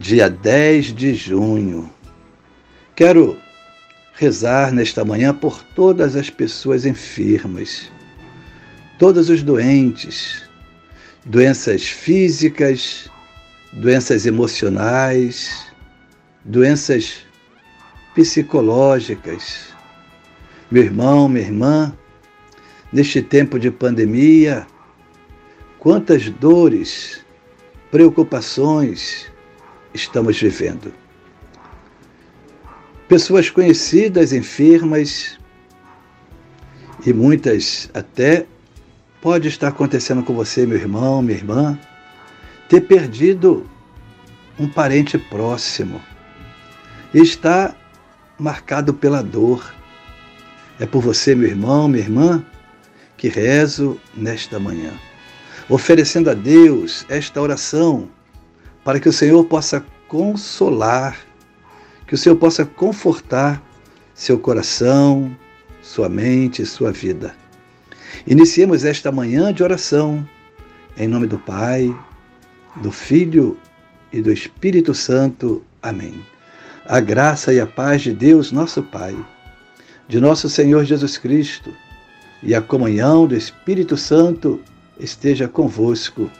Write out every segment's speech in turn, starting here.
dia 10 de junho. Quero rezar nesta manhã por todas as pessoas enfermas, todos os doentes, doenças físicas, doenças emocionais, doenças psicológicas. Meu irmão, minha irmã, neste tempo de pandemia, quantas dores, preocupações, estamos vivendo. Pessoas conhecidas, enfermas, e muitas até pode estar acontecendo com você, meu irmão, minha irmã, ter perdido um parente próximo. Está marcado pela dor. É por você, meu irmão, minha irmã, que rezo nesta manhã, oferecendo a Deus esta oração para que o Senhor possa consolar, que o Senhor possa confortar seu coração, sua mente, sua vida. Iniciemos esta manhã de oração, em nome do Pai, do Filho e do Espírito Santo. Amém. A graça e a paz de Deus, nosso Pai, de nosso Senhor Jesus Cristo e a comunhão do Espírito Santo esteja convosco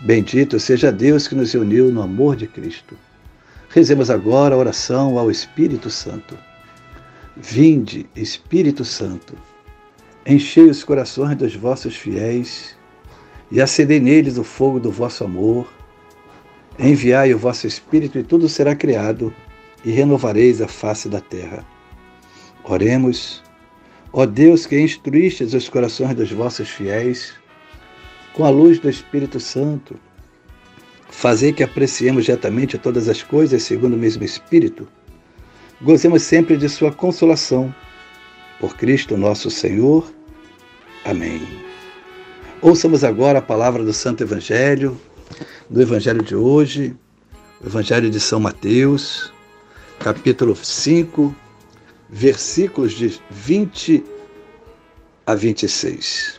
Bendito seja Deus que nos uniu no amor de Cristo. Rezemos agora a oração ao Espírito Santo. Vinde, Espírito Santo, enchei os corações dos vossos fiéis e acendei neles o fogo do vosso amor. Enviai o vosso Espírito e tudo será criado e renovareis a face da terra. Oremos, ó Deus que instruístes os corações dos vossos fiéis com a luz do Espírito Santo, fazer que apreciemos diretamente todas as coisas segundo o mesmo Espírito, gozemos sempre de Sua consolação. Por Cristo nosso Senhor. Amém. Ouçamos agora a palavra do Santo Evangelho, do Evangelho de hoje, o Evangelho de São Mateus, capítulo 5, versículos de 20 a 26.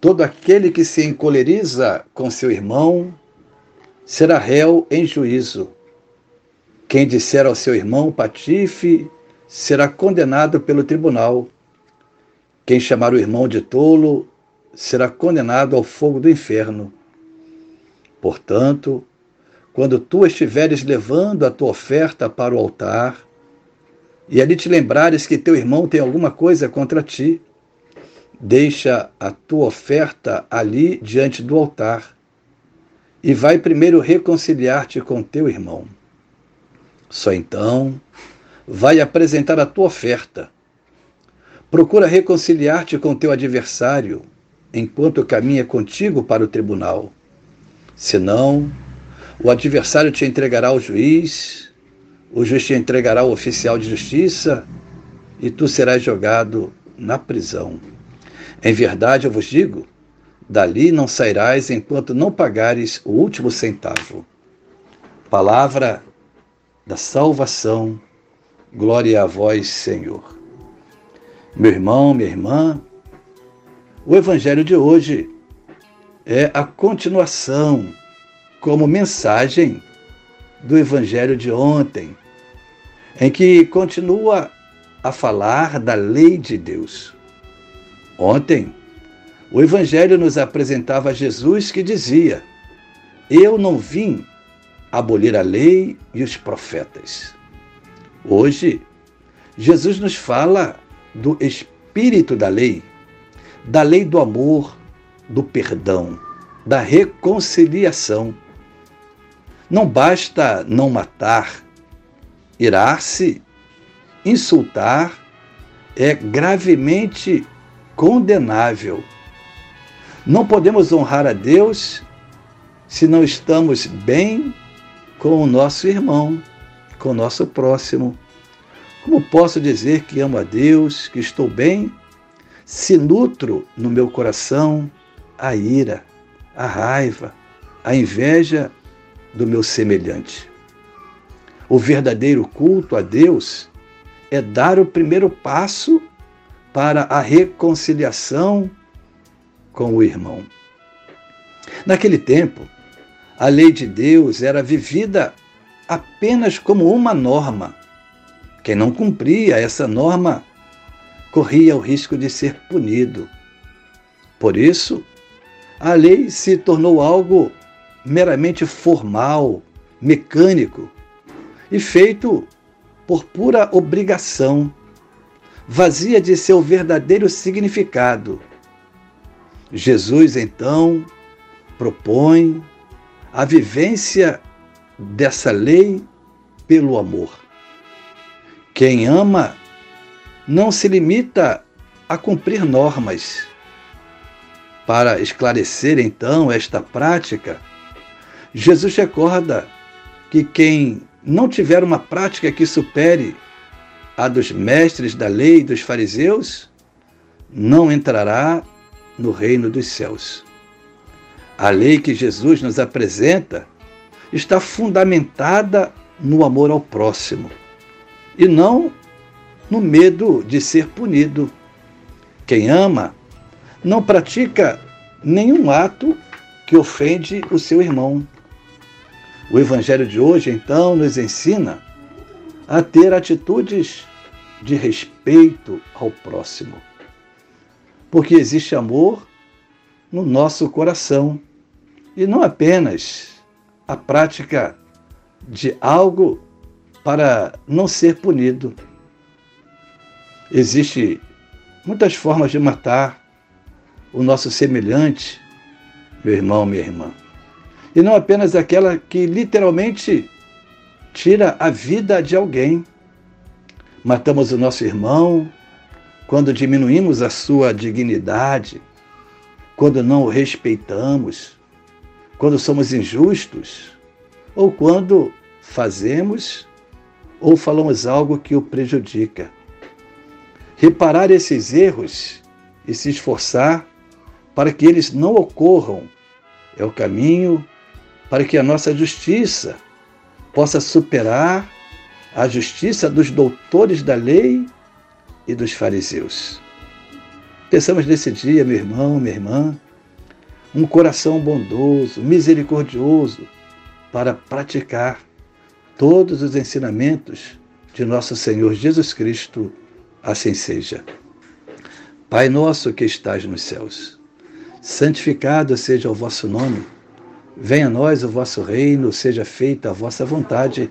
Todo aquele que se encoleriza com seu irmão será réu em juízo. Quem disser ao seu irmão patife será condenado pelo tribunal. Quem chamar o irmão de tolo será condenado ao fogo do inferno. Portanto, quando tu estiveres levando a tua oferta para o altar, e ali te lembrares que teu irmão tem alguma coisa contra ti, Deixa a tua oferta ali diante do altar e vai primeiro reconciliar-te com teu irmão. Só então vai apresentar a tua oferta. Procura reconciliar-te com teu adversário enquanto caminha contigo para o tribunal. Senão, o adversário te entregará ao juiz, o juiz te entregará ao oficial de justiça e tu serás jogado na prisão. Em verdade eu vos digo: dali não sairás enquanto não pagares o último centavo. Palavra da salvação, glória a vós, Senhor. Meu irmão, minha irmã, o Evangelho de hoje é a continuação, como mensagem, do Evangelho de ontem, em que continua a falar da lei de Deus. Ontem, o Evangelho nos apresentava Jesus que dizia: Eu não vim abolir a lei e os profetas. Hoje, Jesus nos fala do espírito da lei, da lei do amor, do perdão, da reconciliação. Não basta não matar, irar-se, insultar é gravemente condenável. Não podemos honrar a Deus se não estamos bem com o nosso irmão, com o nosso próximo. Como posso dizer que amo a Deus, que estou bem, se nutro no meu coração a ira, a raiva, a inveja do meu semelhante? O verdadeiro culto a Deus é dar o primeiro passo para a reconciliação com o irmão. Naquele tempo, a lei de Deus era vivida apenas como uma norma. Quem não cumpria essa norma corria o risco de ser punido. Por isso, a lei se tornou algo meramente formal, mecânico e feito por pura obrigação, vazia de seu verdadeiro significado. Jesus, então, propõe a vivência dessa lei pelo amor. Quem ama não se limita a cumprir normas. Para esclarecer então esta prática, Jesus recorda que quem não tiver uma prática que supere a dos mestres da lei e dos fariseus, não entrará no reino dos céus. A lei que Jesus nos apresenta está fundamentada no amor ao próximo e não no medo de ser punido. Quem ama não pratica nenhum ato que ofende o seu irmão. O Evangelho de hoje, então, nos ensina a ter atitudes de respeito ao próximo. Porque existe amor no nosso coração e não apenas a prática de algo para não ser punido. Existem muitas formas de matar o nosso semelhante, meu irmão, minha irmã. E não apenas aquela que literalmente tira a vida de alguém. Matamos o nosso irmão quando diminuímos a sua dignidade, quando não o respeitamos, quando somos injustos ou quando fazemos ou falamos algo que o prejudica. Reparar esses erros e se esforçar para que eles não ocorram é o caminho para que a nossa justiça possa superar a justiça dos doutores da lei e dos fariseus. Pensamos nesse dia, meu irmão, minha irmã, um coração bondoso, misericordioso, para praticar todos os ensinamentos de nosso Senhor Jesus Cristo, assim seja. Pai nosso que estás nos céus, santificado seja o vosso nome. Venha a nós o vosso reino, seja feita a vossa vontade,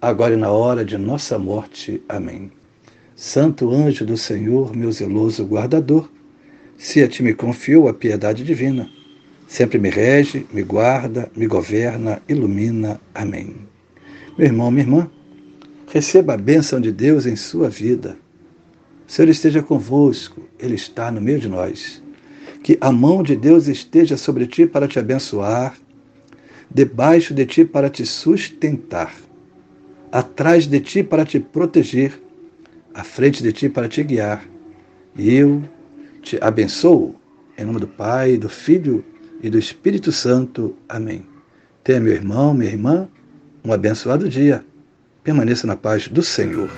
agora e na hora de nossa morte. Amém. Santo anjo do Senhor, meu zeloso guardador, se a ti me confio a piedade divina, sempre me rege, me guarda, me governa, ilumina. Amém. Meu irmão, minha irmã, receba a bênção de Deus em sua vida. O Senhor esteja convosco, Ele está no meio de nós. Que a mão de Deus esteja sobre ti para te abençoar, debaixo de ti para te sustentar, atrás de ti para te proteger, à frente de ti para te guiar. E eu te abençoo, em nome do Pai, do Filho e do Espírito Santo. Amém. Tenha, meu irmão, minha irmã, um abençoado dia. Permaneça na paz do Senhor.